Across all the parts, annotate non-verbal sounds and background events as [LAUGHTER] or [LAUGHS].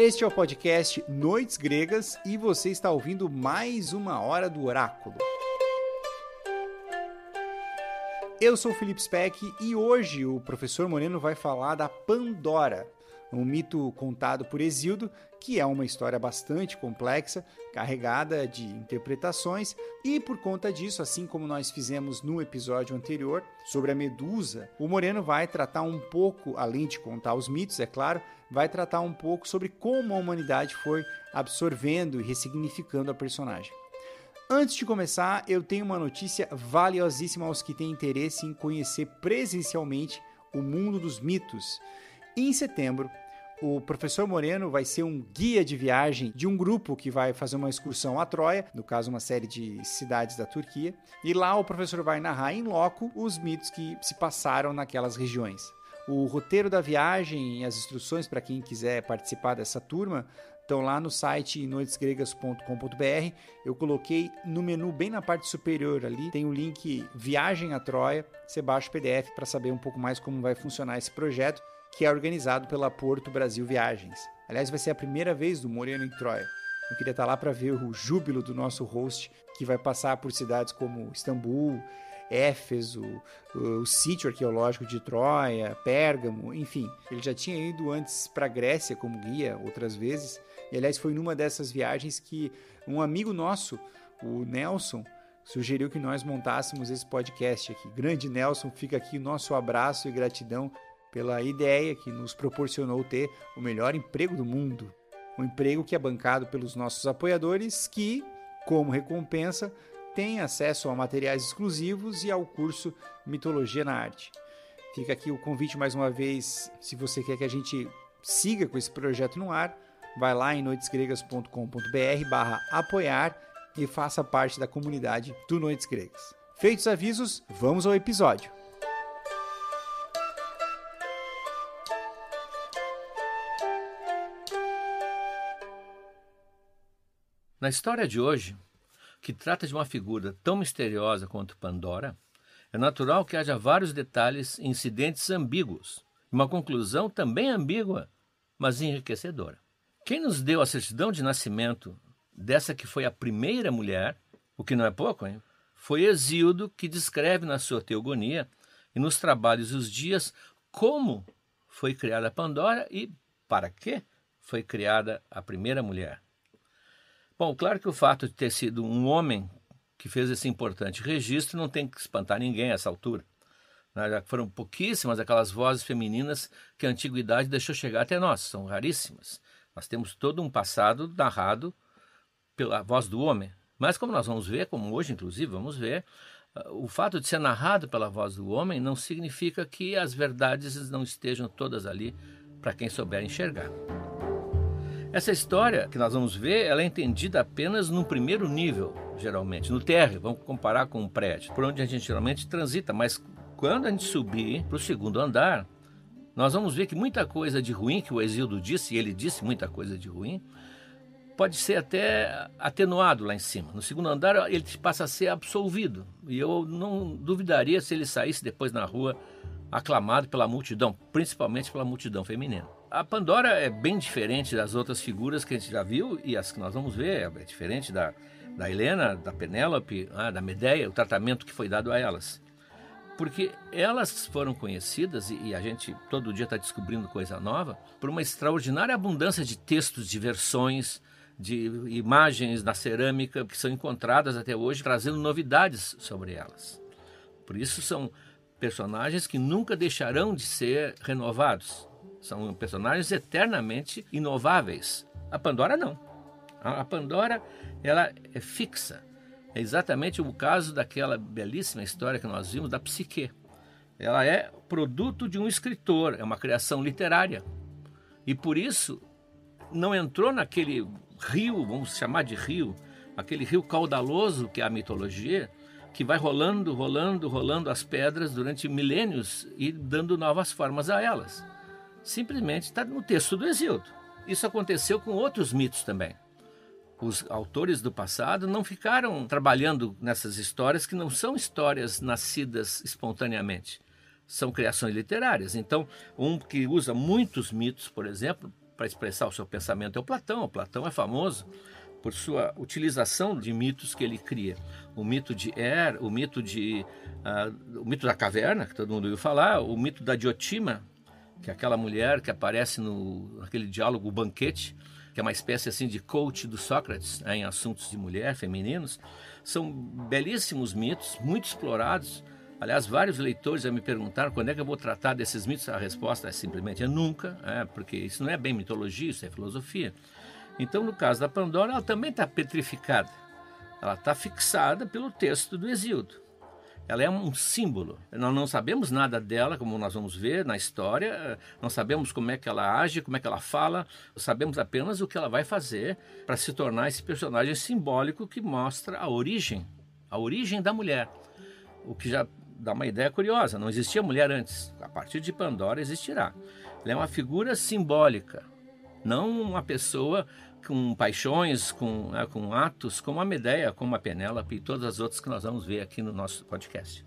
Este é o podcast Noites Gregas e você está ouvindo mais uma hora do Oráculo. Eu sou o Felipe Speck e hoje o professor Moreno vai falar da Pandora, um mito contado por Exildo, que é uma história bastante complexa, carregada de interpretações, e por conta disso, assim como nós fizemos no episódio anterior sobre a Medusa, o Moreno vai tratar um pouco, além de contar os mitos, é claro, vai tratar um pouco sobre como a humanidade foi absorvendo e ressignificando a personagem. Antes de começar, eu tenho uma notícia valiosíssima aos que têm interesse em conhecer presencialmente o mundo dos mitos. Em setembro, o professor Moreno vai ser um guia de viagem de um grupo que vai fazer uma excursão a Troia, no caso, uma série de cidades da Turquia. E lá o professor vai narrar em loco os mitos que se passaram naquelas regiões. O roteiro da viagem e as instruções para quem quiser participar dessa turma estão lá no site noitesgregas.com.br. Eu coloquei no menu bem na parte superior ali, tem o link Viagem a Troia. Você baixa o PDF para saber um pouco mais como vai funcionar esse projeto que é organizado pela Porto Brasil Viagens. Aliás, vai ser a primeira vez do Moreno em Troia. Eu queria estar lá para ver o júbilo do nosso host, que vai passar por cidades como Istambul, Éfeso, o, o sítio arqueológico de Troia, Pérgamo, enfim. Ele já tinha ido antes para a Grécia como guia outras vezes. E aliás, foi numa dessas viagens que um amigo nosso, o Nelson, sugeriu que nós montássemos esse podcast aqui. Grande Nelson, fica aqui nosso abraço e gratidão pela ideia que nos proporcionou ter o melhor emprego do mundo. Um emprego que é bancado pelos nossos apoiadores, que, como recompensa, têm acesso a materiais exclusivos e ao curso Mitologia na Arte. Fica aqui o convite mais uma vez, se você quer que a gente siga com esse projeto no ar, vai lá em noitesgregas.com.br barra apoiar e faça parte da comunidade do Noites Gregas. Feitos os avisos, vamos ao episódio. Na história de hoje, que trata de uma figura tão misteriosa quanto Pandora, é natural que haja vários detalhes e incidentes ambíguos, e uma conclusão também ambígua, mas enriquecedora. Quem nos deu a certidão de nascimento dessa que foi a primeira mulher, o que não é pouco, hein? foi Exildo que descreve na sua Teogonia e nos trabalhos os dias como foi criada Pandora e para que foi criada a primeira mulher. Bom, claro que o fato de ter sido um homem que fez esse importante registro não tem que espantar ninguém a essa altura. Né? Já foram pouquíssimas aquelas vozes femininas que a antiguidade deixou chegar até nós, são raríssimas. Nós temos todo um passado narrado pela voz do homem. Mas como nós vamos ver, como hoje inclusive vamos ver, o fato de ser narrado pela voz do homem não significa que as verdades não estejam todas ali para quem souber enxergar. Essa história que nós vamos ver, ela é entendida apenas no primeiro nível, geralmente, no térreo. Vamos comparar com um prédio, por onde a gente geralmente transita. Mas quando a gente subir para o segundo andar, nós vamos ver que muita coisa de ruim que o Exildo disse, e ele disse muita coisa de ruim, pode ser até atenuado lá em cima. No segundo andar, ele passa a ser absolvido. E eu não duvidaria se ele saísse depois na rua aclamado pela multidão, principalmente pela multidão feminina. A Pandora é bem diferente das outras figuras que a gente já viu e as que nós vamos ver. É diferente da, da Helena, da Penélope, ah, da Medeia, o tratamento que foi dado a elas. Porque elas foram conhecidas, e, e a gente todo dia está descobrindo coisa nova, por uma extraordinária abundância de textos, de versões, de imagens na cerâmica que são encontradas até hoje, trazendo novidades sobre elas. Por isso são personagens que nunca deixarão de ser renovados. São personagens eternamente inováveis. A Pandora não. A Pandora ela é fixa. É exatamente o caso daquela belíssima história que nós vimos da psique. Ela é produto de um escritor, é uma criação literária. E por isso não entrou naquele rio, vamos chamar de rio, aquele rio caudaloso que é a mitologia, que vai rolando, rolando, rolando as pedras durante milênios e dando novas formas a elas. Simplesmente está no texto do Exildo. Isso aconteceu com outros mitos também. Os autores do passado não ficaram trabalhando nessas histórias que não são histórias nascidas espontaneamente. São criações literárias. Então, um que usa muitos mitos, por exemplo, para expressar o seu pensamento é o Platão. O Platão é famoso por sua utilização de mitos que ele cria. O mito de Er, o mito de uh, o mito da caverna, que todo mundo ouviu falar, o mito da Diotima, que é aquela mulher que aparece no naquele diálogo o banquete, que é uma espécie assim de coach do Sócrates né, em assuntos de mulher, femininos, são belíssimos mitos, muito explorados. Aliás, vários leitores já me perguntaram quando é que eu vou tratar desses mitos. A resposta é simplesmente é nunca, é, porque isso não é bem mitologia, isso é filosofia. Então, no caso da Pandora, ela também está petrificada. Ela está fixada pelo texto do Exíodo. Ela é um símbolo. Nós não sabemos nada dela, como nós vamos ver na história. Não sabemos como é que ela age, como é que ela fala. Sabemos apenas o que ela vai fazer para se tornar esse personagem simbólico que mostra a origem, a origem da mulher. O que já dá uma ideia curiosa. Não existia mulher antes. A partir de Pandora existirá. Ela é uma figura simbólica, não uma pessoa com paixões, com, né, com atos, como a Medeia, como a Penélope e todas as outras que nós vamos ver aqui no nosso podcast.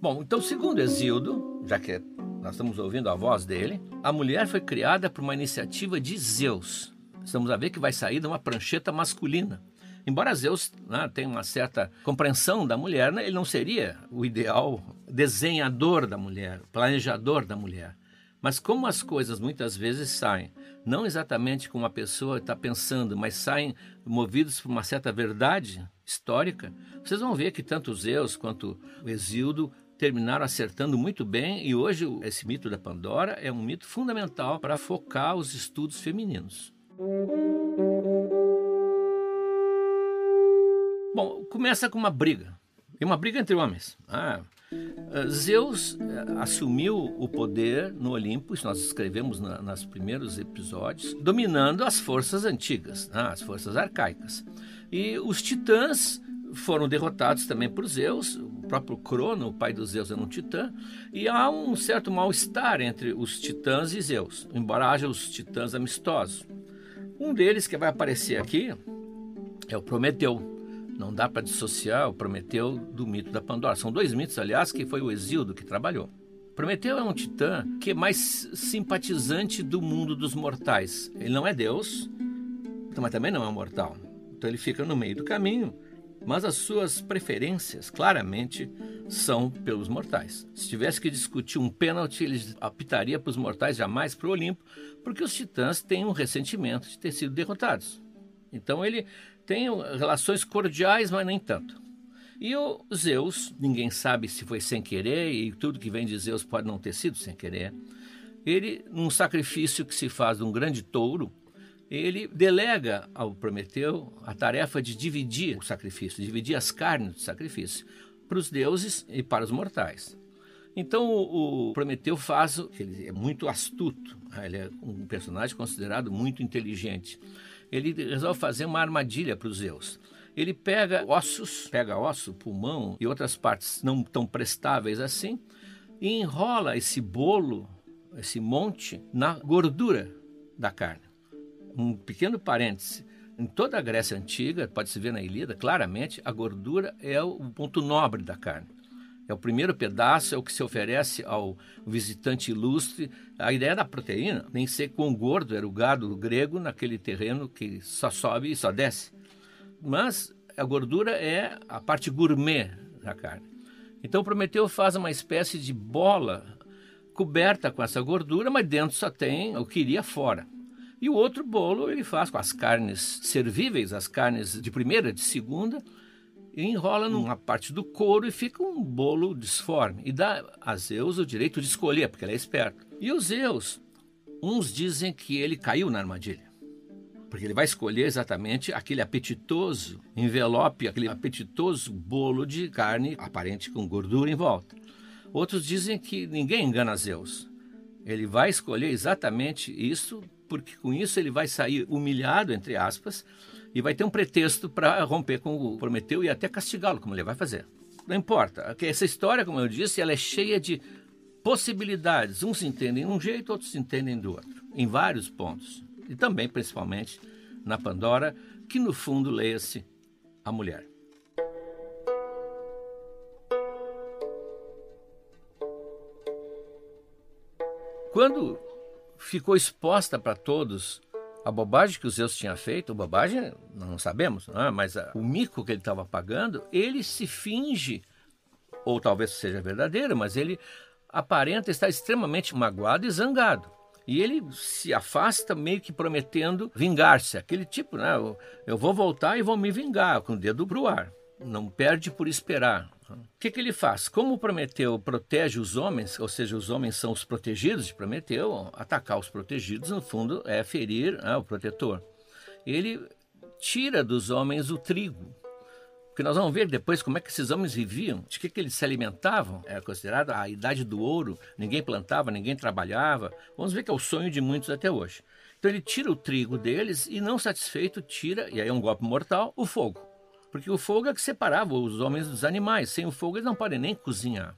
Bom, então, segundo Exildo, já que nós estamos ouvindo a voz dele, a mulher foi criada por uma iniciativa de Zeus. Estamos a ver que vai sair de uma prancheta masculina. Embora Zeus né, tenha uma certa compreensão da mulher, né, ele não seria o ideal desenhador da mulher, planejador da mulher. Mas como as coisas muitas vezes saem, não exatamente como a pessoa está pensando, mas saem movidos por uma certa verdade histórica, vocês vão ver que tanto Zeus quanto o Exildo terminaram acertando muito bem e hoje esse mito da Pandora é um mito fundamental para focar os estudos femininos. Bom, começa com uma briga. E uma briga entre homens. Ah, eh, Zeus eh, assumiu o poder no Olimpo, isso nós escrevemos na, nos primeiros episódios, dominando as forças antigas, né, as forças arcaicas. E os titãs foram derrotados também por Zeus, o próprio Crono, o pai dos Zeus, era um titã, e há um certo mal-estar entre os titãs e Zeus, embora haja os titãs amistosos. Um deles que vai aparecer aqui é o Prometeu. Não dá para dissociar o Prometeu do mito da Pandora. São dois mitos, aliás, que foi o Exíodo que trabalhou. Prometeu é um titã que é mais simpatizante do mundo dos mortais. Ele não é Deus, mas também não é mortal. Então ele fica no meio do caminho, mas as suas preferências claramente são pelos mortais. Se tivesse que discutir um pênalti, ele apitaria para os mortais, jamais para o Olimpo, porque os titãs têm um ressentimento de ter sido derrotados. Então ele tem relações cordiais, mas nem tanto. E o Zeus, ninguém sabe se foi sem querer, e tudo que vem de Zeus pode não ter sido sem querer. Ele, num sacrifício que se faz de um grande touro, ele delega ao Prometeu a tarefa de dividir o sacrifício, dividir as carnes do sacrifício para os deuses e para os mortais. Então o Prometeu faz, ele é muito astuto, né? ele é um personagem considerado muito inteligente ele resolve fazer uma armadilha para os Zeus. Ele pega ossos, pega osso, pulmão e outras partes não tão prestáveis assim, e enrola esse bolo, esse monte, na gordura da carne. Um pequeno parêntese. Em toda a Grécia Antiga, pode-se ver na Ilíada, claramente, a gordura é o ponto nobre da carne. É o primeiro pedaço, é o que se oferece ao visitante ilustre. A ideia da proteína, nem sei quão gordo era o gado grego naquele terreno que só sobe e só desce. Mas a gordura é a parte gourmet da carne. Então Prometeu faz uma espécie de bola coberta com essa gordura, mas dentro só tem o que iria fora. E o outro bolo ele faz com as carnes servíveis, as carnes de primeira, de segunda, enrola numa parte do couro e fica um bolo disforme. E dá a Zeus o direito de escolher, porque ele é esperto. E o Zeus, uns dizem que ele caiu na armadilha. Porque ele vai escolher exatamente aquele apetitoso envelope, aquele apetitoso bolo de carne aparente com gordura em volta. Outros dizem que ninguém engana Zeus. Ele vai escolher exatamente isso, porque com isso ele vai sair humilhado, entre aspas, e vai ter um pretexto para romper com o Prometeu e até castigá-lo, como ele vai fazer. Não importa. Essa história, como eu disse, ela é cheia de possibilidades. Uns entendem de um jeito, outros entendem do outro, em vários pontos. E também, principalmente, na Pandora, que no fundo leia-se a mulher. Quando ficou exposta para todos a bobagem que o Zeus tinha feito, bobagem não sabemos, não é? mas a, o mico que ele estava pagando, ele se finge, ou talvez seja verdadeiro, mas ele aparenta estar extremamente magoado e zangado. E ele se afasta meio que prometendo vingar-se. Aquele tipo, né? Eu vou voltar e vou me vingar, com o dedo pro ar. Não perde por esperar. O que, que ele faz? Como Prometeu protege os homens, ou seja, os homens são os protegidos de Prometeu, atacar os protegidos, no fundo, é ferir né, o protetor. Ele tira dos homens o trigo. Porque nós vamos ver depois como é que esses homens viviam, de que, que eles se alimentavam. Era considerado a idade do ouro, ninguém plantava, ninguém trabalhava. Vamos ver que é o sonho de muitos até hoje. Então ele tira o trigo deles e, não satisfeito, tira, e aí é um golpe mortal, o fogo. Porque o fogo é que separava os homens dos animais. Sem o fogo eles não podem nem cozinhar.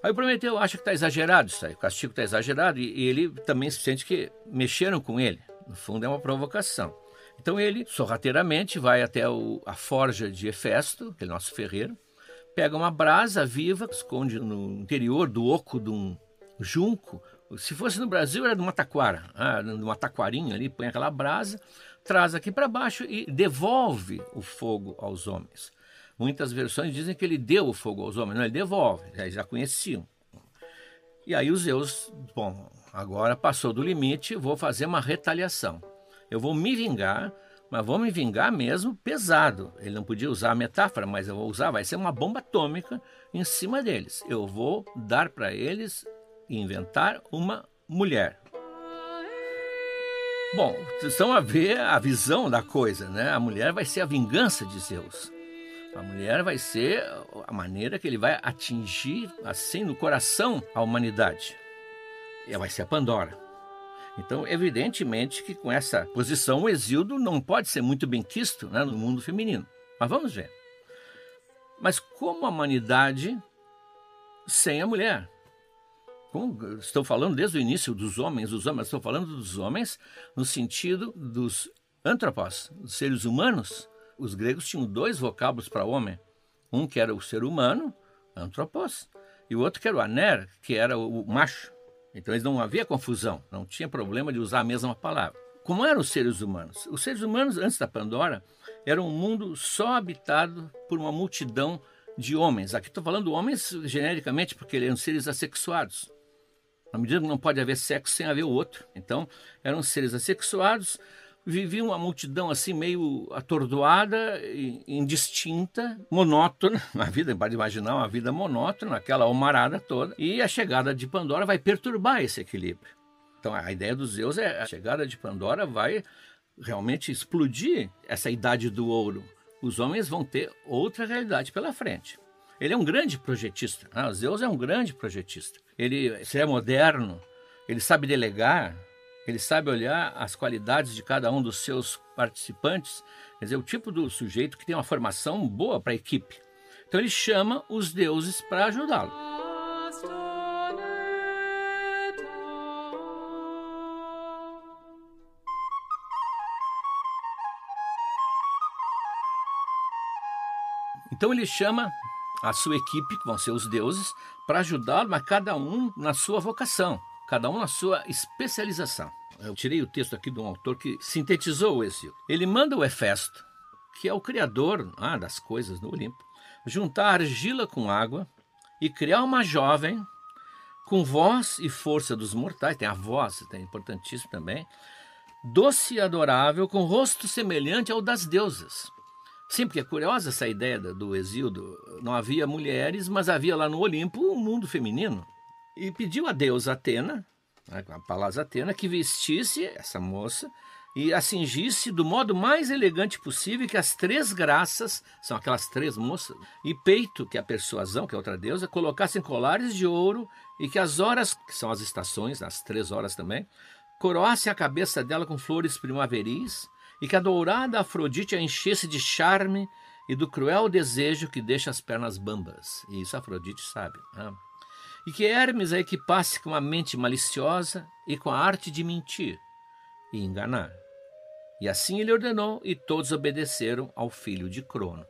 Aí o Prometeu acha que está exagerado isso aí, o castigo está exagerado, e, ele também se sente que mexeram com ele. No fundo é uma provocação. Então ele, sorrateiramente, vai até o, a forja de Hefesto, aquele nosso ferreiro, pega uma brasa viva, esconde no interior do oco de um junco. Se fosse no Brasil, era de uma taquara, ah, de uma taquarinha ali, põe aquela brasa, traz aqui para baixo e devolve o fogo aos homens. Muitas versões dizem que ele deu o fogo aos homens, não, ele devolve, eles já conheciam. E aí os Zeus, bom, agora passou do limite, vou fazer uma retaliação. Eu vou me vingar, mas vou me vingar mesmo pesado. Ele não podia usar a metáfora, mas eu vou usar, vai ser uma bomba atômica em cima deles. Eu vou dar para eles inventar uma mulher. Bom, estão a ver a visão da coisa, né? A mulher vai ser a vingança de Zeus. A mulher vai ser a maneira que ele vai atingir, assim, no coração a humanidade. E vai ser a Pandora. Então, evidentemente que com essa posição o Exildo não pode ser muito bem quisto né, no mundo feminino. Mas vamos ver. Mas como a humanidade sem a mulher? Como estou falando desde o início dos homens, dos homens, estou falando dos homens no sentido dos antropos, dos seres humanos. Os gregos tinham dois vocábulos para homem. Um que era o ser humano, antropos, e o outro que era o aner, que era o macho. Então eles não havia confusão, não tinha problema de usar a mesma palavra. Como eram os seres humanos? Os seres humanos, antes da Pandora, eram um mundo só habitado por uma multidão de homens. Aqui estou falando homens genericamente porque eram seres assexuados. Na medida que não pode haver sexo sem haver o outro. Então, eram seres assexuados, vivia uma multidão assim meio atordoada, indistinta, monótona. [LAUGHS] A vida, pode imaginar uma vida monótona, aquela almarada toda. E a chegada de Pandora vai perturbar esse equilíbrio. Então a ideia dos Zeus é a chegada de Pandora vai realmente explodir essa idade do ouro. Os homens vão ter outra realidade pela frente. Ele é um grande projetista. Né? Zeus é um grande projetista. Ele, é moderno, ele sabe delegar, ele sabe olhar as qualidades de cada um dos seus participantes, quer dizer, o tipo do sujeito que tem uma formação boa para a equipe. Então ele chama os deuses para ajudá-lo. Então ele chama a sua equipe, que vão ser os deuses, para ajudá-lo, mas cada um na sua vocação cada um na sua especialização. Eu tirei o texto aqui de um autor que sintetizou Exílio. Ele manda o Hefesto, que é o criador ah, das coisas no Olimpo, juntar argila com água e criar uma jovem com voz e força dos mortais, tem a voz, é importantíssimo também, doce e adorável, com rosto semelhante ao das deusas. Sim, porque é curiosa essa ideia do Exílio. Não havia mulheres, mas havia lá no Olimpo um mundo feminino e pediu a deusa Atena, né, a Palas Atena, que vestisse essa moça e a cingisse do modo mais elegante possível, que as três graças, são aquelas três moças, e peito, que é a persuasão, que é outra deusa, colocassem colares de ouro e que as horas, que são as estações, as três horas também, coroassem a cabeça dela com flores primaveris e que a dourada Afrodite a enchesse de charme e do cruel desejo que deixa as pernas bambas. E isso Afrodite sabe. Né? e que Hermes a equipasse com a mente maliciosa e com a arte de mentir e enganar. E assim ele ordenou, e todos obedeceram ao filho de Crono.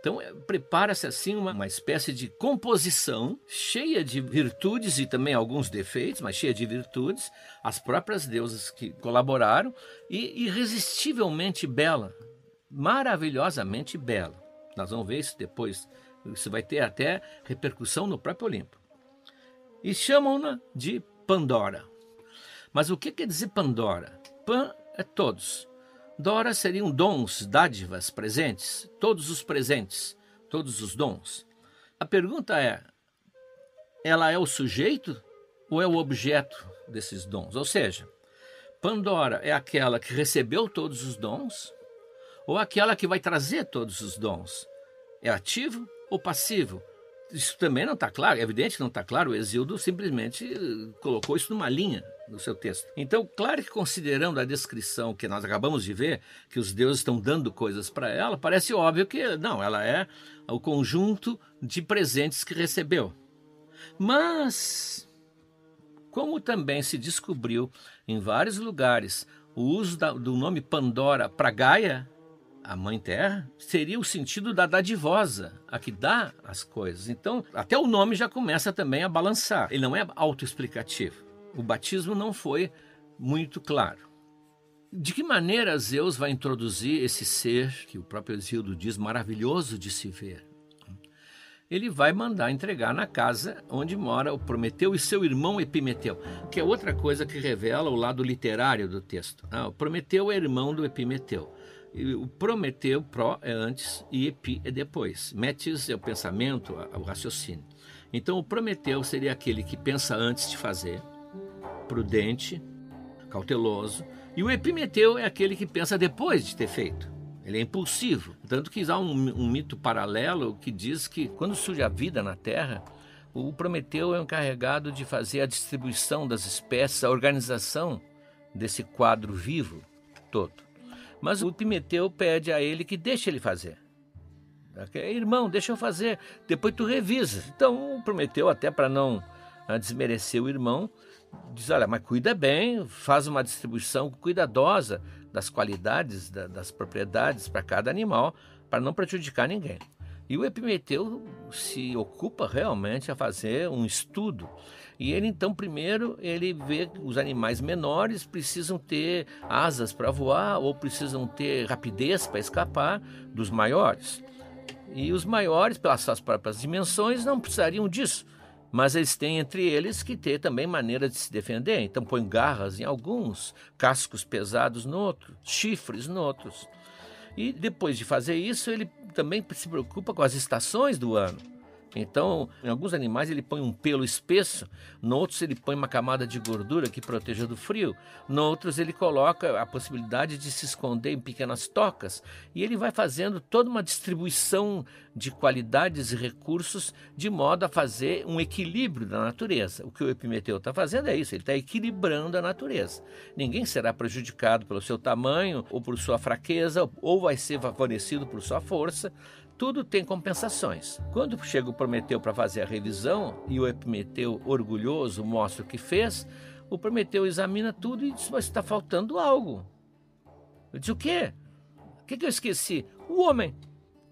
Então, é, prepara-se assim uma, uma espécie de composição cheia de virtudes e também alguns defeitos, mas cheia de virtudes, as próprias deusas que colaboraram, e irresistivelmente bela, maravilhosamente bela. Nós vamos ver isso depois. Isso vai ter até repercussão no próprio Olimpo. E chamam-na de Pandora. Mas o que quer dizer Pandora? Pan é todos. Dora seriam dons, dádivas, presentes, todos os presentes, todos os dons. A pergunta é: ela é o sujeito ou é o objeto desses dons? Ou seja, Pandora é aquela que recebeu todos os dons ou aquela que vai trazer todos os dons? É ativo ou passivo? Isso também não está claro, é evidente que não está claro. O Exildo simplesmente eh, colocou isso numa linha no seu texto. Então, claro que considerando a descrição que nós acabamos de ver, que os deuses estão dando coisas para ela, parece óbvio que não, ela é o conjunto de presentes que recebeu. Mas, como também se descobriu em vários lugares o uso da, do nome Pandora para Gaia, a Mãe Terra, seria o sentido da dadivosa, a que dá as coisas. Então, até o nome já começa também a balançar. Ele não é autoexplicativo o batismo não foi muito claro. De que maneira Zeus vai introduzir esse ser, que o próprio Exildo diz maravilhoso de se ver? Ele vai mandar entregar na casa onde mora o Prometeu e seu irmão Epimeteu, que é outra coisa que revela o lado literário do texto. Ah, o Prometeu é irmão do Epimeteu. E o Prometeu, pró, é antes e Epi é depois. Metis é o pensamento, o raciocínio. Então, o Prometeu seria aquele que pensa antes de fazer, prudente, cauteloso, e o Epimeteu é aquele que pensa depois de ter feito. Ele é impulsivo. Tanto que há um, um mito paralelo que diz que quando surge a vida na Terra, o Prometeu é encarregado de fazer a distribuição das espécies, a organização desse quadro vivo todo. Mas o Epimeteu pede a ele que deixe ele fazer. Irmão, deixa eu fazer, depois tu revisa. Então o Prometeu, até para não ah, desmerecer o irmão, diz: olha, mas cuida bem, faz uma distribuição cuidadosa das qualidades, da, das propriedades para cada animal, para não prejudicar ninguém. E o Epimeteu se ocupa realmente a fazer um estudo. E ele então primeiro ele vê que os animais menores precisam ter asas para voar ou precisam ter rapidez para escapar dos maiores. E os maiores, pelas suas próprias dimensões, não precisariam disso mas eles têm entre eles que ter também maneira de se defender. Então põe garras em alguns, cascos pesados no outro, chifres no outros. E depois de fazer isso, ele também se preocupa com as estações do ano. Então, em alguns animais ele põe um pelo espesso, em outros ele põe uma camada de gordura que proteja do frio, em outros ele coloca a possibilidade de se esconder em pequenas tocas, e ele vai fazendo toda uma distribuição de qualidades e recursos de modo a fazer um equilíbrio da natureza. O que o Epimeteu está fazendo é isso, ele está equilibrando a natureza. Ninguém será prejudicado pelo seu tamanho ou por sua fraqueza, ou vai ser favorecido por sua força, tudo tem compensações. Quando chega o Prometeu para fazer a revisão e o Epimeteu, orgulhoso, mostra o que fez, o Prometeu examina tudo e diz: Mas está faltando algo. Eu disse: O quê? O que, que eu esqueci? O homem.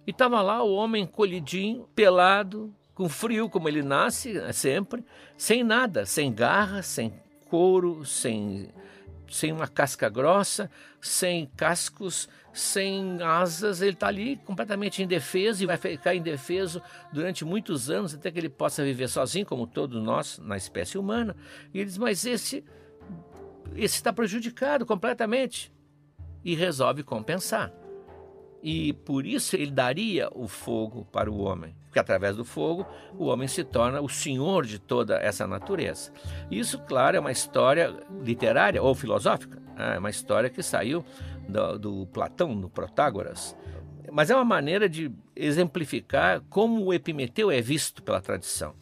E estava lá o homem colhidinho, pelado, com frio, como ele nasce né, sempre, sem nada, sem garra, sem couro, sem, sem uma casca grossa, sem cascos, sem asas, ele está ali completamente indefeso e vai ficar indefeso durante muitos anos até que ele possa viver sozinho, como todos nós na espécie humana. E ele diz: Mas esse esse está prejudicado completamente e resolve compensar. E por isso ele daria o fogo para o homem, porque através do fogo o homem se torna o senhor de toda essa natureza. Isso, claro, é uma história literária ou filosófica, né? é uma história que saiu do, do Platão, no Protágoras. Mas é uma maneira de exemplificar como o Epimeteu é visto pela tradição.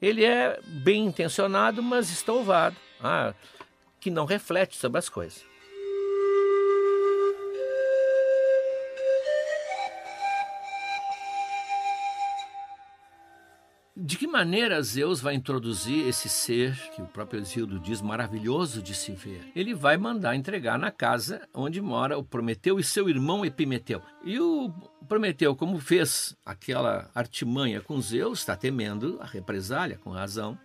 Ele é bem intencionado, mas estouvado, ah, que não reflete sobre as coisas. Maneira Zeus vai introduzir esse ser, que o próprio Exildo diz maravilhoso de se ver? Ele vai mandar entregar na casa onde mora o Prometeu e seu irmão Epimeteu. E o Prometeu, como fez aquela artimanha com Zeus, está temendo a represália, com razão.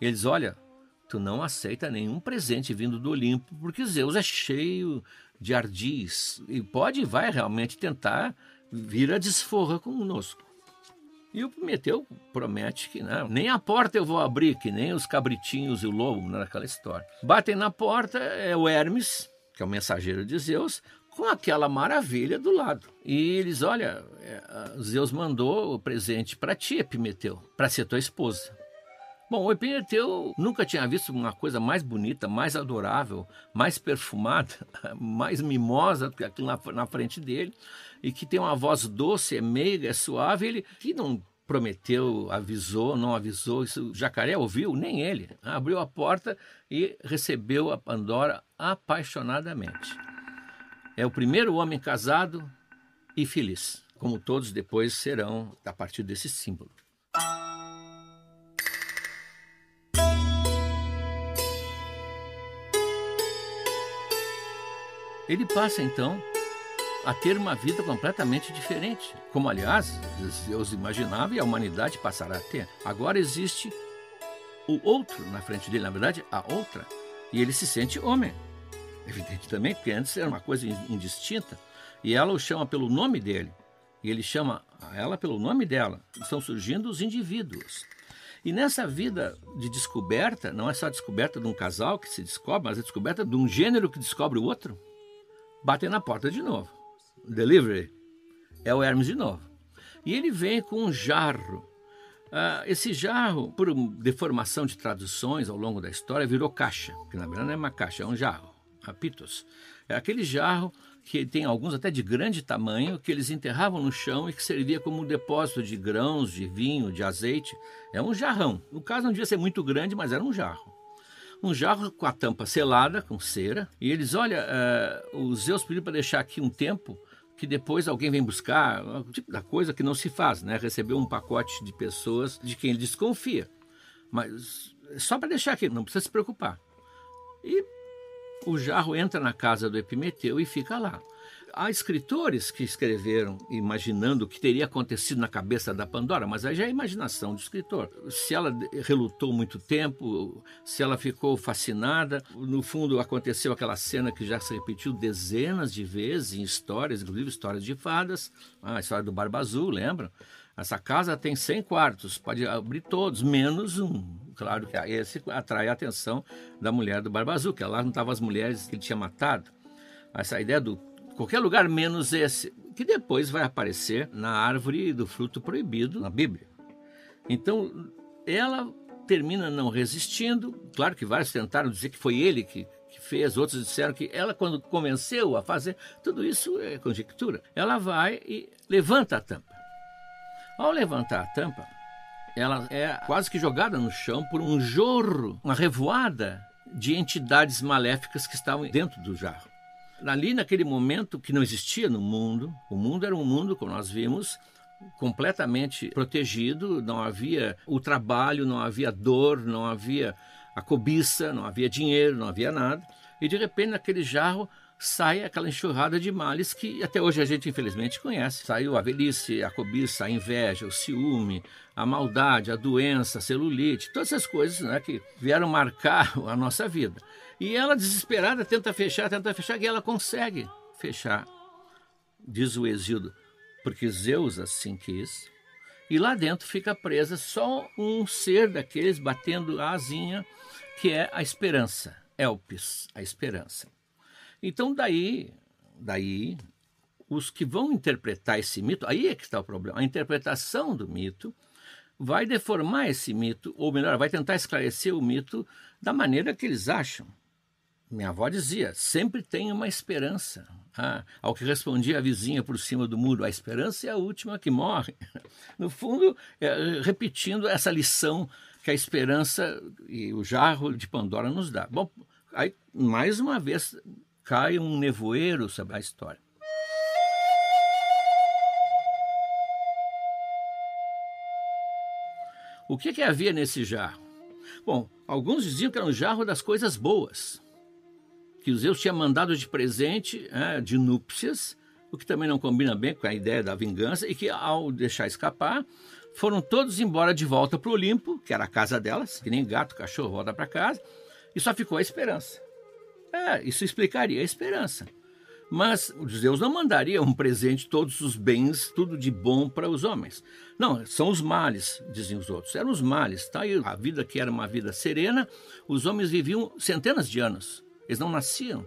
Ele diz: Olha, tu não aceita nenhum presente vindo do Olimpo, porque Zeus é cheio de ardis e pode e vai realmente tentar vir a desforra conosco. E o Prometeu promete que não, nem a porta eu vou abrir, que nem os cabritinhos e o lobo naquela história. Batem na porta, é o Hermes, que é o mensageiro de Zeus, com aquela maravilha do lado. E eles, olha, é, Zeus mandou o presente para ti, Epimeteu, para ser tua esposa. Bom, o Epimeteu nunca tinha visto uma coisa mais bonita, mais adorável, mais perfumada, [LAUGHS] mais mimosa do que aquilo na, na frente dele, e que tem uma voz doce, é meiga, é suave, ele que não prometeu, avisou, não avisou, isso o jacaré ouviu, nem ele. Abriu a porta e recebeu a Pandora apaixonadamente. É o primeiro homem casado e feliz, como todos depois serão a partir desse símbolo. Ele passa então a ter uma vida completamente diferente, como aliás Deus imaginava e a humanidade passará a ter. Agora existe o outro na frente dele, na verdade, a outra, e ele se sente homem. Evidente também, porque antes era uma coisa indistinta, e ela o chama pelo nome dele, e ele chama ela pelo nome dela. Estão surgindo os indivíduos. E nessa vida de descoberta, não é só a descoberta de um casal que se descobre, mas a descoberta de um gênero que descobre o outro batem na porta de novo. Delivery é o Hermes de novo. E ele vem com um jarro. Uh, esse jarro, por deformação de traduções ao longo da história, virou caixa, que na verdade não é uma caixa, é um jarro, apitos. É aquele jarro que tem alguns até de grande tamanho, que eles enterravam no chão e que servia como um depósito de grãos, de vinho, de azeite. É um jarrão. No caso, não devia ser muito grande, mas era um jarro um jarro com a tampa selada, com cera, e eles, olha, uh, os Zeus pediu para deixar aqui um tempo que depois alguém vem buscar, o tipo da coisa que não se faz, né? Receber um pacote de pessoas de quem ele desconfia. Mas só para deixar aqui, não precisa se preocupar. E o jarro entra na casa do Epimeteu e fica lá. Há escritores que escreveram imaginando o que teria acontecido na cabeça da Pandora, mas aí já é a imaginação do escritor. Se ela relutou muito tempo, se ela ficou fascinada, no fundo aconteceu aquela cena que já se repetiu dezenas de vezes em histórias, inclusive histórias de fadas, a história do Barba Azul, lembram? Essa casa tem 100 quartos, pode abrir todos, menos um. Claro que esse atrai a atenção da mulher do Barba Azul, que lá não estavam as mulheres que ele tinha matado. Essa ideia do qualquer lugar menos esse, que depois vai aparecer na árvore do fruto proibido na Bíblia. Então, ela termina não resistindo. Claro que vários tentaram dizer que foi ele que, que fez, outros disseram que ela, quando convenceu a fazer, tudo isso é conjectura. Ela vai e levanta a tampa. Ao levantar a tampa, ela é quase que jogada no chão por um jorro, uma revoada de entidades maléficas que estavam dentro do jarro ali naquele momento que não existia no mundo, o mundo era um mundo, como nós vimos, completamente protegido, não havia o trabalho, não havia dor, não havia a cobiça, não havia dinheiro, não havia nada. E de repente, naquele jarro, sai aquela enxurrada de males que até hoje a gente infelizmente conhece. Saiu a velhice, a cobiça, a inveja, o ciúme, a maldade, a doença, a celulite, todas essas coisas né, que vieram marcar [LAUGHS] a nossa vida. E ela, desesperada, tenta fechar, tenta fechar, e ela consegue fechar, diz o Exildo, porque Zeus assim quis. E lá dentro fica presa só um ser daqueles batendo a asinha, que é a esperança, Elpis, a esperança. Então daí, daí os que vão interpretar esse mito, aí é que está o problema. A interpretação do mito vai deformar esse mito, ou melhor, vai tentar esclarecer o mito da maneira que eles acham. Minha avó dizia: sempre tem uma esperança. Ah, ao que respondia a vizinha por cima do muro: a esperança é a última que morre. [LAUGHS] No fundo, é, repetindo essa lição que a esperança e o jarro de Pandora nos dá. Bom, aí, mais uma vez, cai um nevoeiro sobre a história. O que, que havia nesse jarro? Bom, alguns diziam que era um jarro das coisas boas, que Zeus tinha mandado de presente, é, de núpcias, o que também não combina bem com a ideia da vingança, e que ao deixar escapar, foram todos embora de volta para o Olimpo, que era a casa delas, que nem gato, cachorro volta para casa, e só ficou a esperança. É, isso explicaria a esperança. Mas os Deus não mandariam um presente todos os bens, tudo de bom para os homens. Não, são os males, diziam os outros. Eram os males. Tá? E a vida que era uma vida serena, os homens viviam centenas de anos. Eles não nasciam.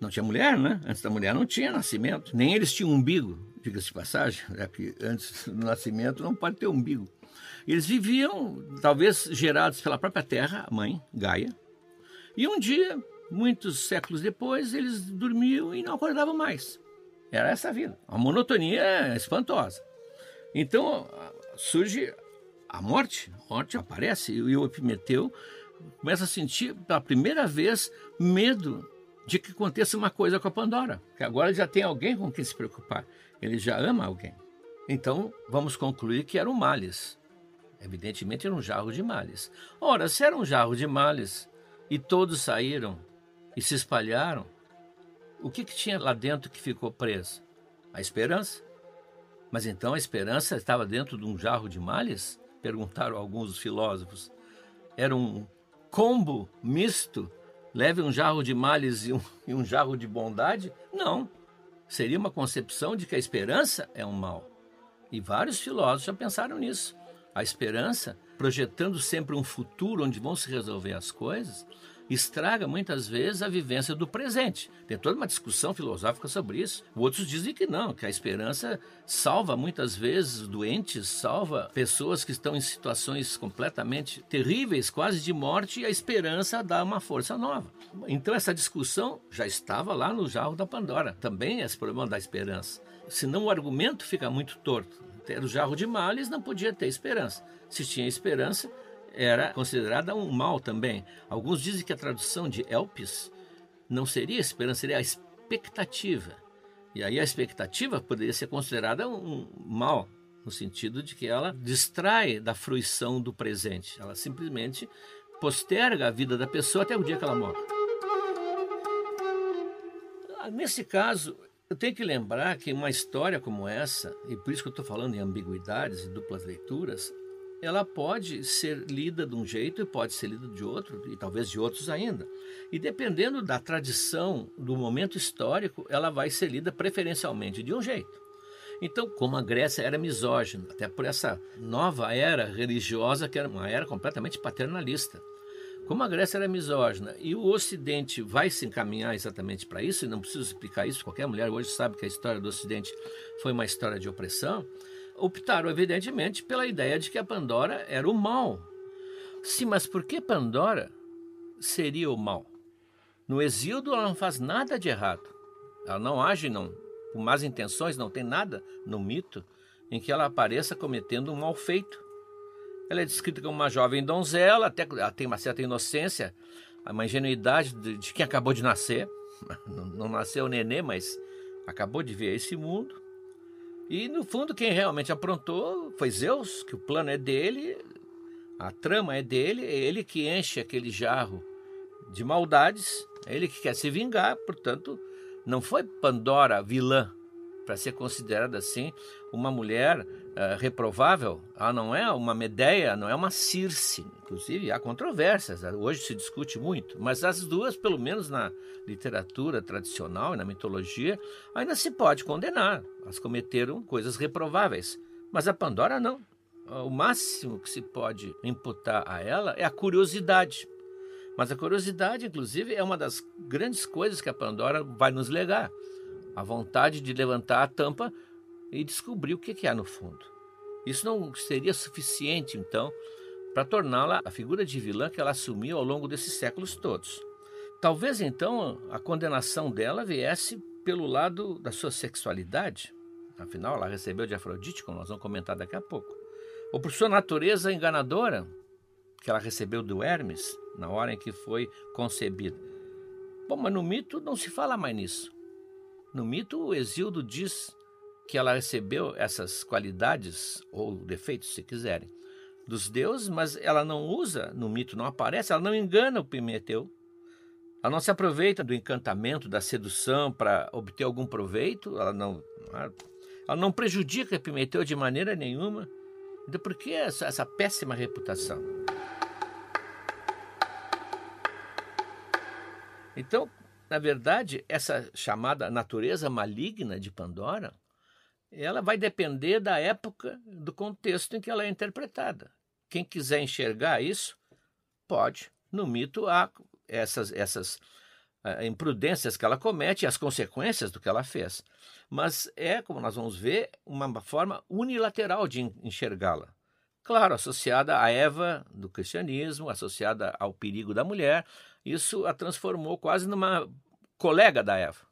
Não tinha mulher, né? Antes da mulher não tinha nascimento. Nem eles tinham umbigo, diga-se de passagem, [LAUGHS] é que antes do nascimento não pode ter umbigo. Eles viviam, talvez gerados pela própria terra, a mãe, Gaia. E um dia, muitos séculos depois, eles dormiam e não acordavam mais. Era essa a vida. A monotonia é espantosa. Então surge a morte. A morte aparece e o Epimeteu começa a sentir pela primeira vez medo de que aconteça uma coisa com a Pandora, que agora já tem alguém com quem se preocupar, ele já ama alguém. Então, vamos concluir que era um males. Evidentemente era um jarro de males. Ora, se era um jarro de males e todos saíram e se espalharam, o que, que tinha lá dentro que ficou preso? A esperança. Mas então a esperança estava dentro de um jarro de males? Perguntaram alguns filósofos. Era um combo misto, leve um jarro de males e um, e um jarro de bondade? Não. Seria uma concepção de que a esperança é um mal. E vários filósofos já pensaram nisso. A esperança, projetando sempre um futuro onde vão se resolver as coisas, estraga muitas vezes a vivência do presente. Tem toda uma discussão filosófica sobre isso. Outros dizem que não, que a esperança salva muitas vezes doentes, salva pessoas que estão em situações completamente terríveis, quase de morte, e a esperança dá uma força nova. Então essa discussão já estava lá no jarro da Pandora. Também esse problema da esperança. Senão o argumento fica muito torto. Ter o jarro de males não podia ter esperança. Se tinha esperança, era considerada um mal também. Alguns dizem que a tradução de Elpis não seria esperança, seria a expectativa. E aí a expectativa poderia ser considerada um mal, no sentido de que ela distrai da fruição do presente. Ela simplesmente posterga a vida da pessoa até o dia que ela morre. Nesse caso, eu tenho que lembrar que uma história como essa, e por isso que eu estou falando em ambiguidades e duplas leituras, ela pode ser lida de um jeito e pode ser lida de outro, e talvez de outros ainda. E dependendo da tradição, do momento histórico, ela vai ser lida preferencialmente de um jeito. Então, como a Grécia era misógina, até por essa nova era religiosa, que era uma era completamente paternalista. Como a Grécia era misógina e o Ocidente vai se encaminhar exatamente para isso, e não preciso explicar isso, qualquer mulher hoje sabe que a história do Ocidente foi uma história de opressão, optaram, evidentemente, pela ideia de que a Pandora era o mal. Sim, mas por que Pandora seria o mal? No Exíodo, ela não faz nada de errado. Ela não age não, com más intenções, não tem nada no mito em que ela apareça cometendo um mal feito. Ela é descrita como uma jovem donzela, até ela tem uma certa inocência, uma ingenuidade de, de quem acabou de nascer. [LAUGHS] Não, não nasceu nenê, mas acabou de ver esse mundo. E no fundo, quem realmente aprontou foi Zeus, que o plano é dele, a trama é dele, é ele que enche aquele jarro de maldades, é ele que quer se vingar, portanto, não foi Pandora vilã para ser considerada assim uma mulher uh, reprovável. Ela não é uma Medeia, não é uma Circe. Inclusive, há controvérsias, hoje se discute muito, mas as duas, pelo menos na literatura tradicional e na mitologia, ainda se pode condenar. Elas cometeram coisas reprováveis. Mas a Pandora não. O máximo que se pode imputar a ela é a curiosidade. Mas a curiosidade, inclusive, é uma das grandes coisas que a Pandora vai nos legar a vontade de levantar a tampa e descobrir o que há no fundo. Isso não seria suficiente, então, para torná-la a figura de vilã que ela assumiu ao longo desses séculos todos. Talvez, então, a condenação dela viesse pelo lado da sua sexualidade, afinal, ela recebeu de Afrodite, como nós vamos comentar daqui a pouco, ou por sua natureza enganadora, que ela recebeu do Hermes na hora em que foi concebida. Bom, mas no mito não se fala mais nisso. No mito, o Exildo diz que ela recebeu essas qualidades, ou defeitos, se quiserem, dos deuses, mas ela não usa, no mito não aparece, ela não engana o Prometeu. Ela não se aproveita do encantamento, da sedução para obter algum proveito, ela não, ela não prejudica Epimeteu de maneira nenhuma. Então, por que essa, essa péssima reputação? Então, na verdade, essa chamada natureza maligna de Pandora, ela vai depender da época, do contexto em que ela é interpretada. Quem quiser enxergar isso, pode. No mito há essas, essas uh, imprudências que ela comete as consequências do que ela fez. Mas é, como nós vamos ver, uma forma unilateral de enxergá-la. Claro, associada à Eva do cristianismo, associada ao perigo da mulher, isso a transformou quase numa colega da Eva.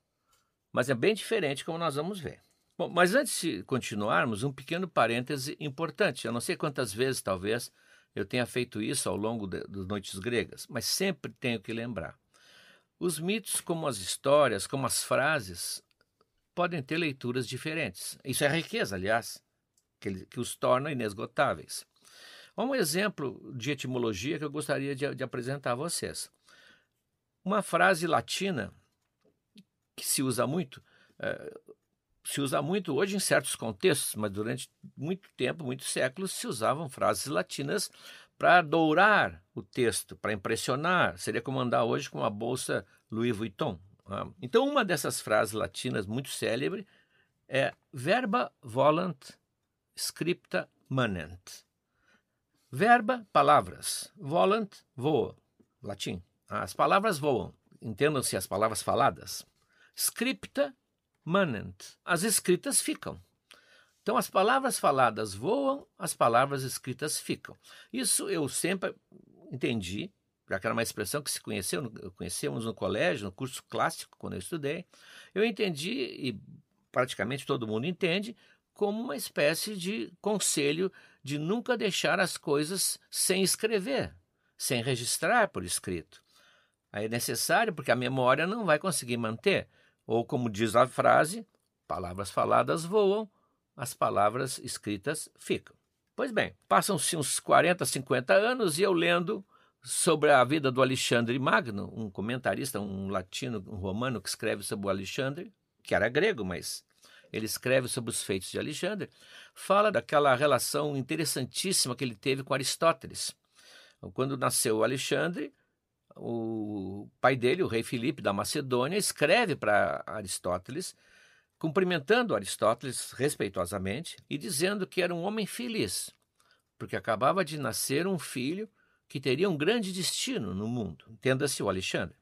Mas é bem diferente, como nós vamos ver. Bom, mas antes de continuarmos, um pequeno parêntese importante. Eu não sei quantas vezes, talvez, eu tenha feito isso ao longo das noites gregas, mas sempre tenho que lembrar. Os mitos, como as histórias, como as frases, podem ter leituras diferentes. Isso é riqueza, aliás, que, que os torna inesgotáveis. Um exemplo de etimologia que eu gostaria de, de apresentar a vocês. Uma frase latina que se usa muito, é, se usa muito hoje em certos contextos, mas durante muito tempo, muitos séculos, se usavam frases latinas para dourar o texto, para impressionar. Seria como andar hoje com uma bolsa Louis Vuitton. Né? Então, uma dessas frases latinas muito célebre é verba volant scripta manent. Verba, palavras. Volant, voa. Latim. As palavras voam. Entendam-se as palavras faladas. Scripta manent. As escritas ficam. Então, as palavras faladas voam, as palavras escritas ficam. Isso eu sempre entendi, já que era uma expressão que se conheceu, conhecemos no colégio, no curso clássico, quando eu estudei. Eu entendi, e praticamente todo mundo entende, como uma espécie de conselho de nunca deixar as coisas sem escrever, sem registrar por escrito. Aí é necessário porque a memória não vai conseguir manter. Ou, como diz a frase, palavras faladas voam, as palavras escritas ficam. Pois bem, passam-se uns 40, 50 anos e eu lendo sobre a vida do Alexandre Magno, um comentarista, um latino, um romano que escreve sobre o Alexandre, que era grego, mas ele escreve sobre os feitos de Alexandre, fala daquela relação interessantíssima que ele teve com Aristóteles. Quando nasceu Alexandre, o pai dele, o rei Filipe da Macedônia, escreve para Aristóteles, cumprimentando Aristóteles respeitosamente e dizendo que era um homem feliz, porque acabava de nascer um filho que teria um grande destino no mundo, entenda-se o Alexandre.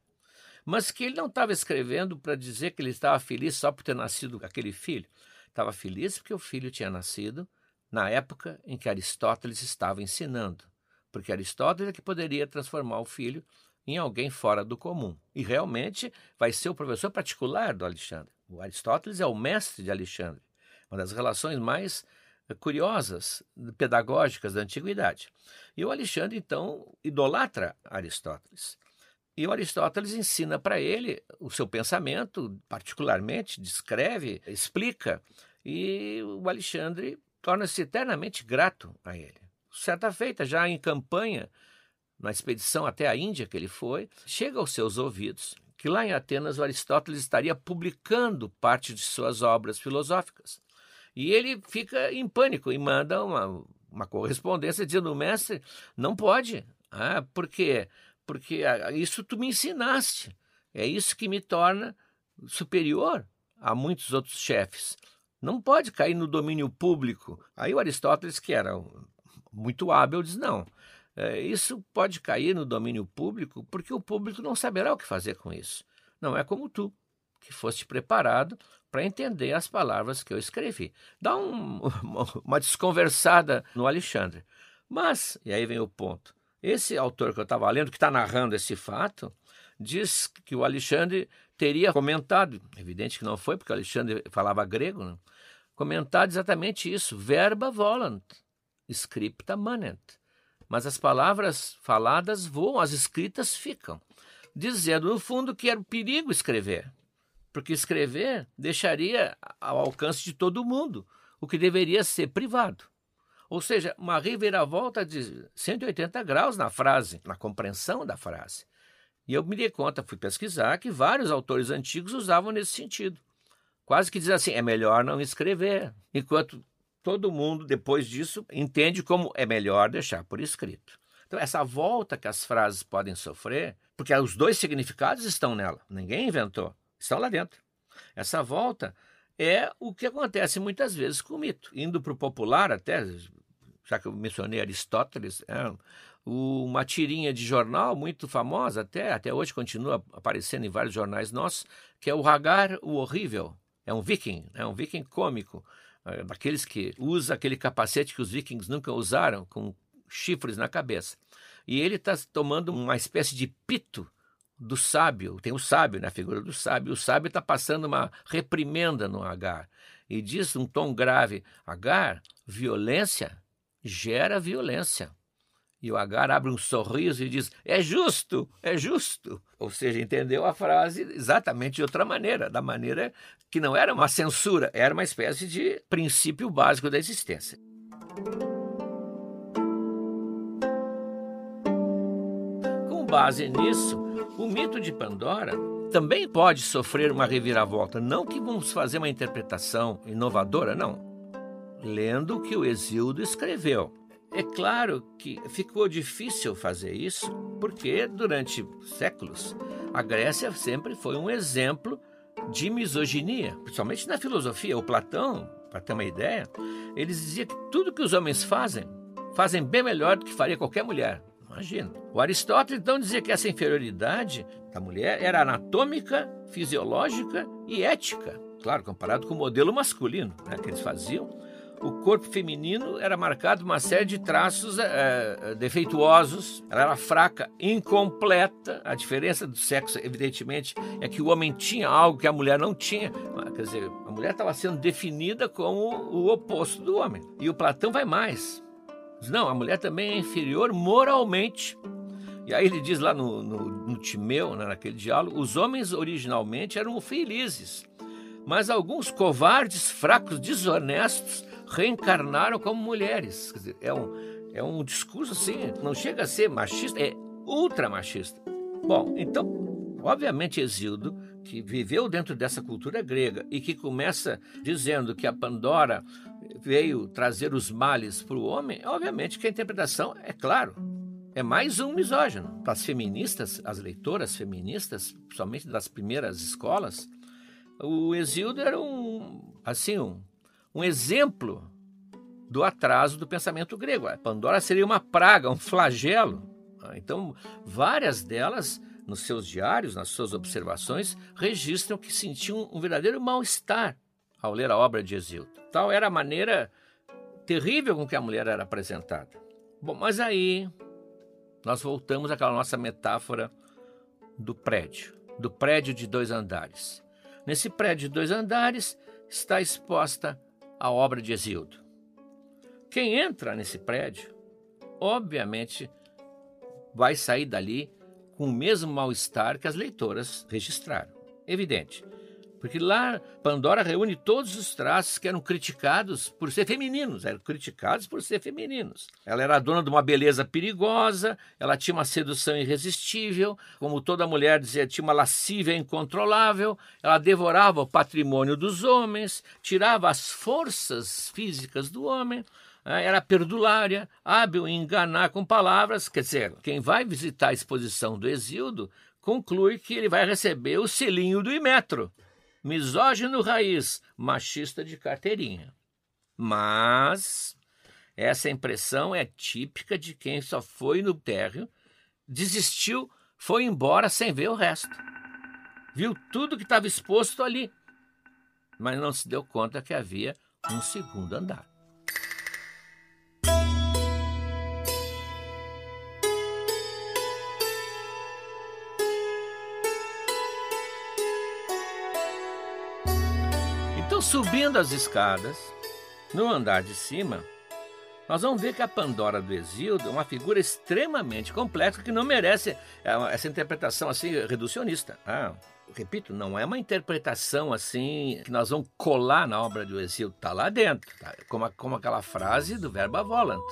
Mas que ele não estava escrevendo para dizer que ele estava feliz só por ter nascido aquele filho. Estava feliz porque o filho tinha nascido na época em que Aristóteles estava ensinando, porque Aristóteles é que poderia transformar o filho em alguém fora do comum. E realmente vai ser o professor particular do Alexandre. O Aristóteles é o mestre de Alexandre, uma das relações mais eh, curiosas, pedagógicas da antiguidade. E o Alexandre, então, idolatra Aristóteles. E o Aristóteles ensina para ele o seu pensamento, particularmente, descreve, explica, e o Alexandre torna-se eternamente grato a ele. Certa feita, já em campanha, na expedição até a Índia que ele foi, chega aos seus ouvidos que lá em Atenas Aristóteles estaria publicando parte de suas obras filosóficas. E ele fica em pânico e manda uma, uma correspondência dizendo: mestre, não pode. Ah, por quê? Porque ah, isso tu me ensinaste. É isso que me torna superior a muitos outros chefes. Não pode cair no domínio público. Aí o Aristóteles, que era muito hábil, diz: não, isso pode cair no domínio público porque o público não saberá o que fazer com isso. Não é como tu, que foste preparado para entender as palavras que eu escrevi. Dá um, [LAUGHS] uma desconversada no Alexandre. Mas, e aí vem o ponto, esse autor que eu estava lendo, que está narrando esse fato, diz que o Alexandre teria comentado, evidente que não foi, porque o Alexandre falava grego, né? comentado exatamente isso, verba volant, scripta manent mas as palavras faladas voam, as escritas ficam, dizendo no fundo que era um perigo escrever, porque escrever deixaria ao alcance de todo mundo o que deveria ser privado. Ou seja, uma reviravolta de 180 graus na frase, na compreensão da frase. E eu me dei conta, fui pesquisar, que vários autores antigos usavam nesse sentido. Quase que diz assim: é melhor não escrever. Enquanto todo mundo, depois disso, entende como é melhor deixar por escrito. Então, essa volta que as frases podem sofrer, porque os dois significados estão nela, ninguém inventou, estão lá dentro. Essa volta é o que acontece muitas vezes com o mito. Indo para o popular, até, já que eu mencionei Aristóteles, é, uma tirinha de jornal muito famosa, até, até hoje continua aparecendo em vários jornais nossos, que é o Hagar o Horrível. É um viking, é um viking cômico, daqueles que usa aquele capacete que os vikings nunca usaram, com chifres na cabeça. E ele está tomando uma espécie de pito do sábio. Tem o sábio, né, a figura do sábio. O sábio está passando uma reprimenda no Agar. E diz um tom grave: Agar, violência gera violência. E o Agar abre um sorriso e diz: É justo, é justo. Ou seja, entendeu a frase exatamente de outra maneira, da maneira que não era uma censura, era uma espécie de princípio básico da existência. Com base nisso, o mito de Pandora também pode sofrer uma reviravolta. Não que vamos fazer uma interpretação inovadora, não. Lendo o que o Exildo escreveu. É claro que ficou difícil fazer isso, porque durante séculos a Grécia sempre foi um exemplo de misoginia, principalmente na filosofia. O Platão, para ter uma ideia, ele dizia que tudo que os homens fazem, fazem bem melhor do que faria qualquer mulher. Imagina. O Aristóteles então dizia que essa inferioridade da mulher era anatômica, fisiológica e ética. Claro, comparado com o modelo masculino né, que eles faziam o corpo feminino era marcado uma série de traços é, defeituosos, ela era fraca, incompleta. A diferença do sexo, evidentemente, é que o homem tinha algo que a mulher não tinha. Quer dizer, a mulher estava sendo definida como o oposto do homem. E o Platão vai mais. Diz, não, a mulher também é inferior moralmente. E aí ele diz lá no, no, no Timeu, né, naquele diálogo, os homens originalmente eram felizes, mas alguns covardes, fracos, desonestos reencarnaram como mulheres. Quer dizer, é um, é um discurso assim, não chega a ser machista, é ultra machista. Bom, então, obviamente, Exildo, que viveu dentro dessa cultura grega e que começa dizendo que a Pandora veio trazer os males para o homem, obviamente que a interpretação é claro. É mais um misógino. As feministas, as leitoras feministas, principalmente das primeiras escolas, o Exildo era um, assim, um, um exemplo do atraso do pensamento grego. A Pandora seria uma praga, um flagelo. Então, várias delas, nos seus diários, nas suas observações, registram que sentiam um verdadeiro mal-estar ao ler a obra de Exildo. Tal era a maneira terrível com que a mulher era apresentada. Bom, mas aí nós voltamos àquela nossa metáfora do prédio, do prédio de dois andares. Nesse prédio de dois andares está exposta a obra de Exildo. Quem entra nesse prédio, obviamente, vai sair dali com o mesmo mal-estar que as leitoras registraram. Evidente. Porque lá Pandora reúne todos os traços que eram criticados por ser femininos, eram criticados por ser femininos. Ela era dona de uma beleza perigosa, ela tinha uma sedução irresistível, como toda mulher dizia, tinha uma lascívia incontrolável, ela devorava o patrimônio dos homens, tirava as forças físicas do homem, né, era perdulária, hábil em enganar com palavras. Quer dizer, quem vai visitar a exposição do Exildo conclui que ele vai receber o selinho do Imetro misógino raiz, machista de carteirinha. Mas essa impressão é típica de quem só foi no térreo, desistiu, foi embora sem ver o resto. Viu tudo que estava exposto ali, mas não se deu conta que havia um segundo andar. Subindo as escadas, no andar de cima, nós vamos ver que a Pandora do Exildo é uma figura extremamente complexa que não merece é, essa interpretação assim reducionista. Ah, repito, não é uma interpretação assim que nós vamos colar na obra do Exílio, está lá dentro, tá? como, como aquela frase do verbo volant.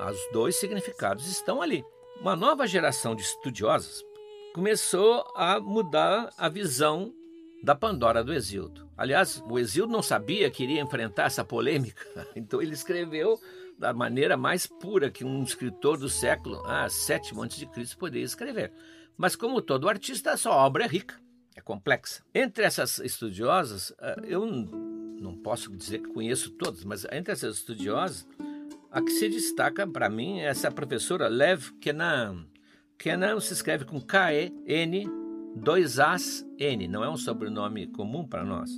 Os dois significados estão ali. Uma nova geração de estudiosos começou a mudar a visão da Pandora do Exildo. Aliás, o Exildo não sabia que iria enfrentar essa polêmica, [LAUGHS] então ele escreveu da maneira mais pura que um escritor do século ah, de Cristo poderia escrever. Mas como todo artista, a sua obra é rica, é complexa. Entre essas estudiosas, ah, eu não posso dizer que conheço todas, mas entre essas estudiosas, a que se destaca para mim é essa professora Lev Kenan. Kenan se escreve com K-E-N, dois As, N. Não é um sobrenome comum para nós.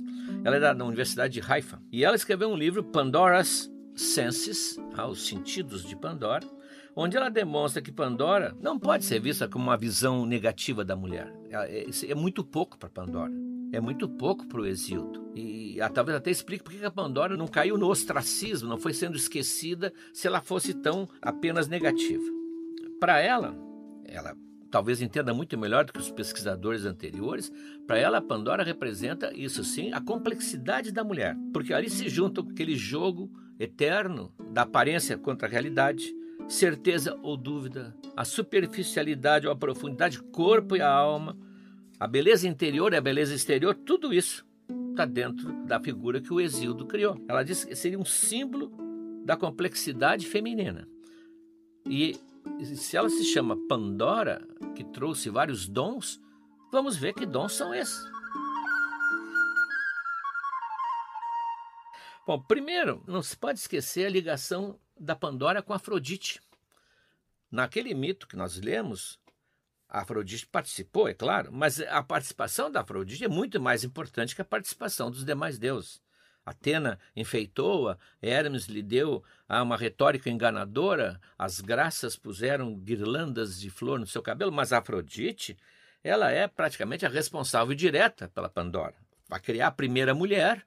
Ela é da Universidade de Haifa. E ela escreveu um livro, Pandora's Senses, ah, os sentidos de Pandora, onde ela demonstra que Pandora não pode ser vista como uma visão negativa da mulher. É, é muito pouco para Pandora é muito pouco para o Exildo. E talvez até explique por que a Pandora não caiu no ostracismo, não foi sendo esquecida se ela fosse tão apenas negativa. Para ela, ela talvez entenda muito melhor do que os pesquisadores anteriores, para ela a Pandora representa, isso sim, a complexidade da mulher, porque ali se junta aquele jogo eterno da aparência contra a realidade, certeza ou dúvida, a superficialidade ou a profundidade, corpo e a alma, a beleza interior e a beleza exterior, tudo isso está dentro da figura que o Exildo criou. Ela disse que seria um símbolo da complexidade feminina. E se ela se chama Pandora, que trouxe vários dons, vamos ver que dons são esses. Bom, primeiro, não se pode esquecer a ligação da Pandora com Afrodite. Naquele mito que nós lemos, a Afrodite participou, é claro, mas a participação da Afrodite é muito mais importante que a participação dos demais deuses. Atena enfeitou-a, Hermes lhe deu uma retórica enganadora, as graças puseram guirlandas de flor no seu cabelo, mas a Afrodite, ela é praticamente a responsável direta pela Pandora. Vai criar a primeira mulher,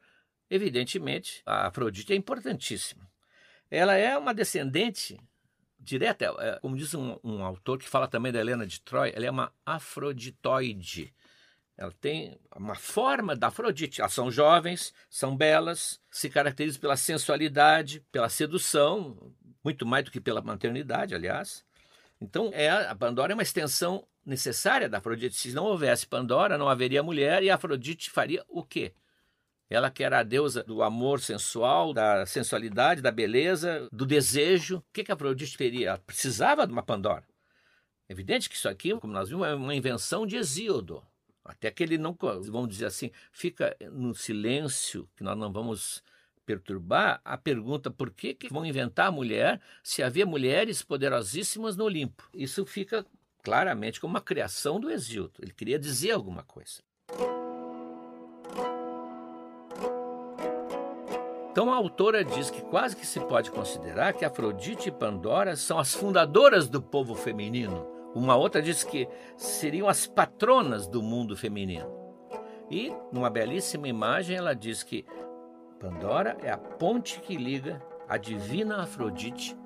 evidentemente, a Afrodite é importantíssima. Ela é uma descendente direta, é, como diz um, um, autor que fala também da Helena de Troia, ela é uma afroditoide. Ela tem uma forma da Afrodite. Elas são jovens, são belas, se caracterizam pela sensualidade, pela sedução, muito mais do que pela maternidade, aliás. Então, é, a Pandora é uma extensão necessária da Afrodite. Se não houvesse Pandora, não haveria mulher e a Afrodite faria o quê? Ela que era a deusa do amor sensual, da sensualidade, da beleza, do desejo. O que, que a Afrodite teria? Ela precisava de uma Pandora. Evidente que isso aqui, como nós vimos, é uma invenção de Hesíodo. Até que ele não, vamos dizer assim, fica no silêncio, que nós não vamos perturbar a pergunta por que, que vão inventar a mulher se havia mulheres poderosíssimas no Olimpo. Isso fica claramente como uma criação do Hesíodo. Ele queria dizer alguma coisa. Então a autora diz que quase que se pode considerar que Afrodite e Pandora são as fundadoras do povo feminino. Uma outra diz que seriam as patronas do mundo feminino. E, numa belíssima imagem, ela diz que Pandora é a ponte que liga a divina Afrodite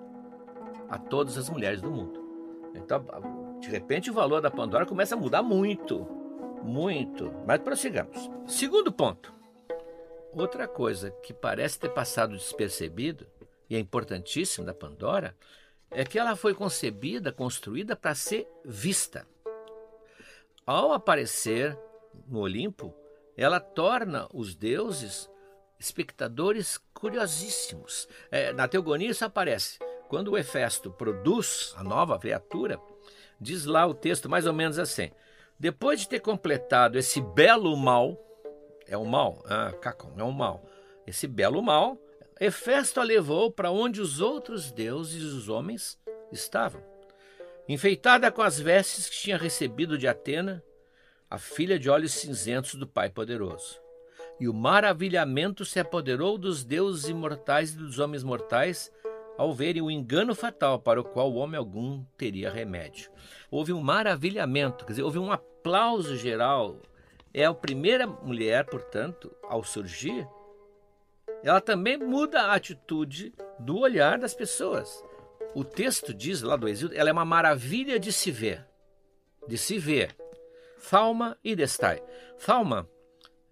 a todas as mulheres do mundo. Então, de repente, o valor da Pandora começa a mudar muito, muito. Mas prossigamos. Segundo ponto. Outra coisa que parece ter passado despercebido, e é importantíssimo da Pandora, é que ela foi concebida, construída para ser vista. Ao aparecer no Olimpo, ela torna os deuses espectadores curiosíssimos. É, na Teogonia isso aparece. Quando o Hefesto produz a nova criatura, diz lá o texto mais ou menos assim: depois de ter completado esse belo mal, é o mal, ah, Cacon, é o mal. Esse belo mal, Hefesto a levou para onde os outros deuses e os homens estavam. Enfeitada com as vestes que tinha recebido de Atena, a filha de olhos cinzentos do Pai Poderoso. E o maravilhamento se apoderou dos deuses imortais e dos homens mortais ao verem o engano fatal para o qual o homem algum teria remédio. Houve um maravilhamento, quer dizer, houve um aplauso geral é a primeira mulher, portanto, ao surgir, ela também muda a atitude do olhar das pessoas. O texto diz lá do Exílio, ela é uma maravilha de se ver, de se ver. Thalma e destai. Thalma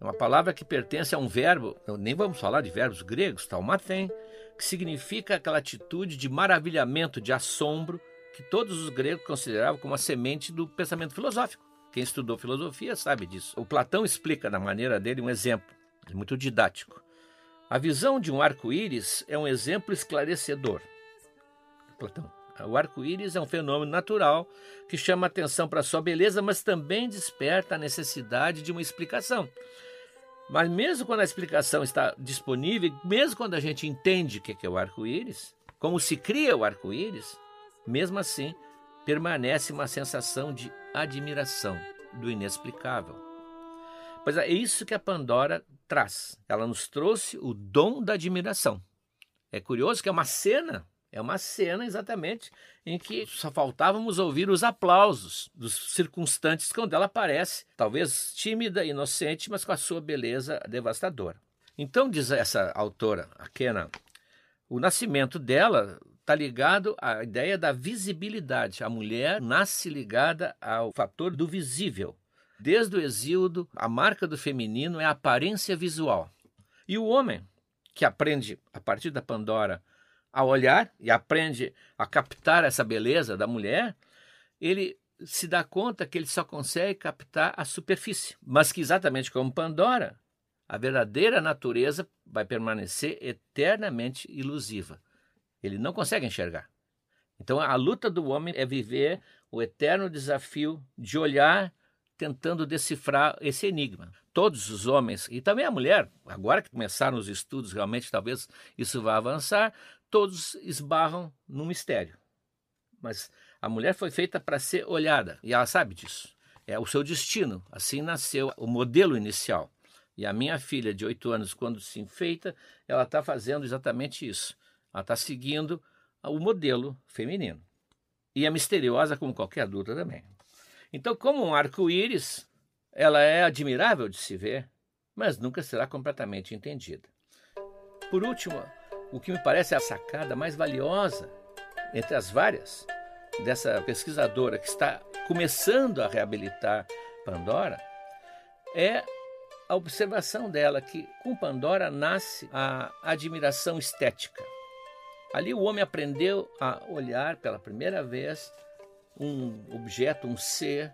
é uma palavra que pertence a um verbo, nem vamos falar de verbos gregos, taumaten, que significa aquela atitude de maravilhamento, de assombro, que todos os gregos consideravam como a semente do pensamento filosófico. Quem estudou filosofia sabe disso. O Platão explica, na maneira dele, um exemplo, muito didático. A visão de um arco-íris é um exemplo esclarecedor. Platão. O arco-íris é um fenômeno natural que chama atenção para sua beleza, mas também desperta a necessidade de uma explicação. Mas mesmo quando a explicação está disponível, mesmo quando a gente entende o que é o arco-íris, como se cria o arco-íris, mesmo assim permanece uma sensação de admiração do inexplicável. Pois é isso que a Pandora traz. Ela nos trouxe o dom da admiração. É curioso que é uma cena é uma cena exatamente em que só faltávamos ouvir os aplausos dos circunstantes quando ela aparece, talvez tímida, inocente, mas com a sua beleza devastadora. Então, diz essa autora, a Kena, o nascimento dela está ligado à ideia da visibilidade. A mulher nasce ligada ao fator do visível. Desde o exíodo, a marca do feminino é a aparência visual. E o homem, que aprende a partir da Pandora a olhar e aprende a captar essa beleza da mulher, ele se dá conta que ele só consegue captar a superfície, mas que exatamente como Pandora, a verdadeira natureza vai permanecer eternamente ilusiva. Ele não consegue enxergar. Então a luta do homem é viver o eterno desafio de olhar tentando decifrar esse enigma. Todos os homens, e também a mulher, agora que começaram os estudos, realmente talvez isso vá avançar, todos esbarram no mistério. Mas a mulher foi feita para ser olhada, e ela sabe disso. É o seu destino. Assim nasceu o modelo inicial. E a minha filha, de oito anos, quando se enfeita, ela está fazendo exatamente isso. Ela está seguindo o modelo feminino. E é misteriosa como qualquer adulta também. Então, como um arco-íris, ela é admirável de se ver, mas nunca será completamente entendida. Por último, o que me parece a sacada mais valiosa entre as várias dessa pesquisadora que está começando a reabilitar Pandora é a observação dela que com Pandora nasce a admiração estética. Ali o homem aprendeu a olhar pela primeira vez um objeto, um ser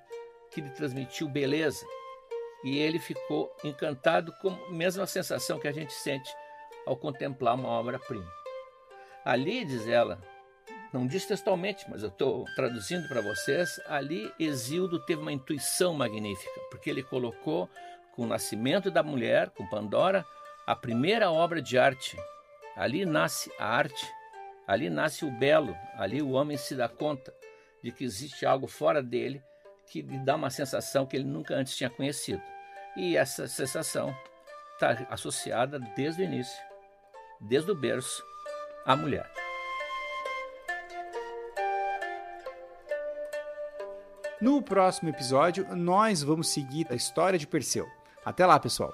que lhe transmitiu beleza. E ele ficou encantado com a mesma sensação que a gente sente ao contemplar uma obra-prima. Ali, diz ela, não diz textualmente, mas eu estou traduzindo para vocês, ali Exildo teve uma intuição magnífica, porque ele colocou com o nascimento da mulher, com Pandora, a primeira obra de arte. Ali nasce a arte, ali nasce o belo, ali o homem se dá conta de que existe algo fora dele que lhe dá uma sensação que ele nunca antes tinha conhecido. E essa sensação está associada desde o início desde o berço, à mulher. No próximo episódio, nós vamos seguir a história de Perseu. Até lá, pessoal!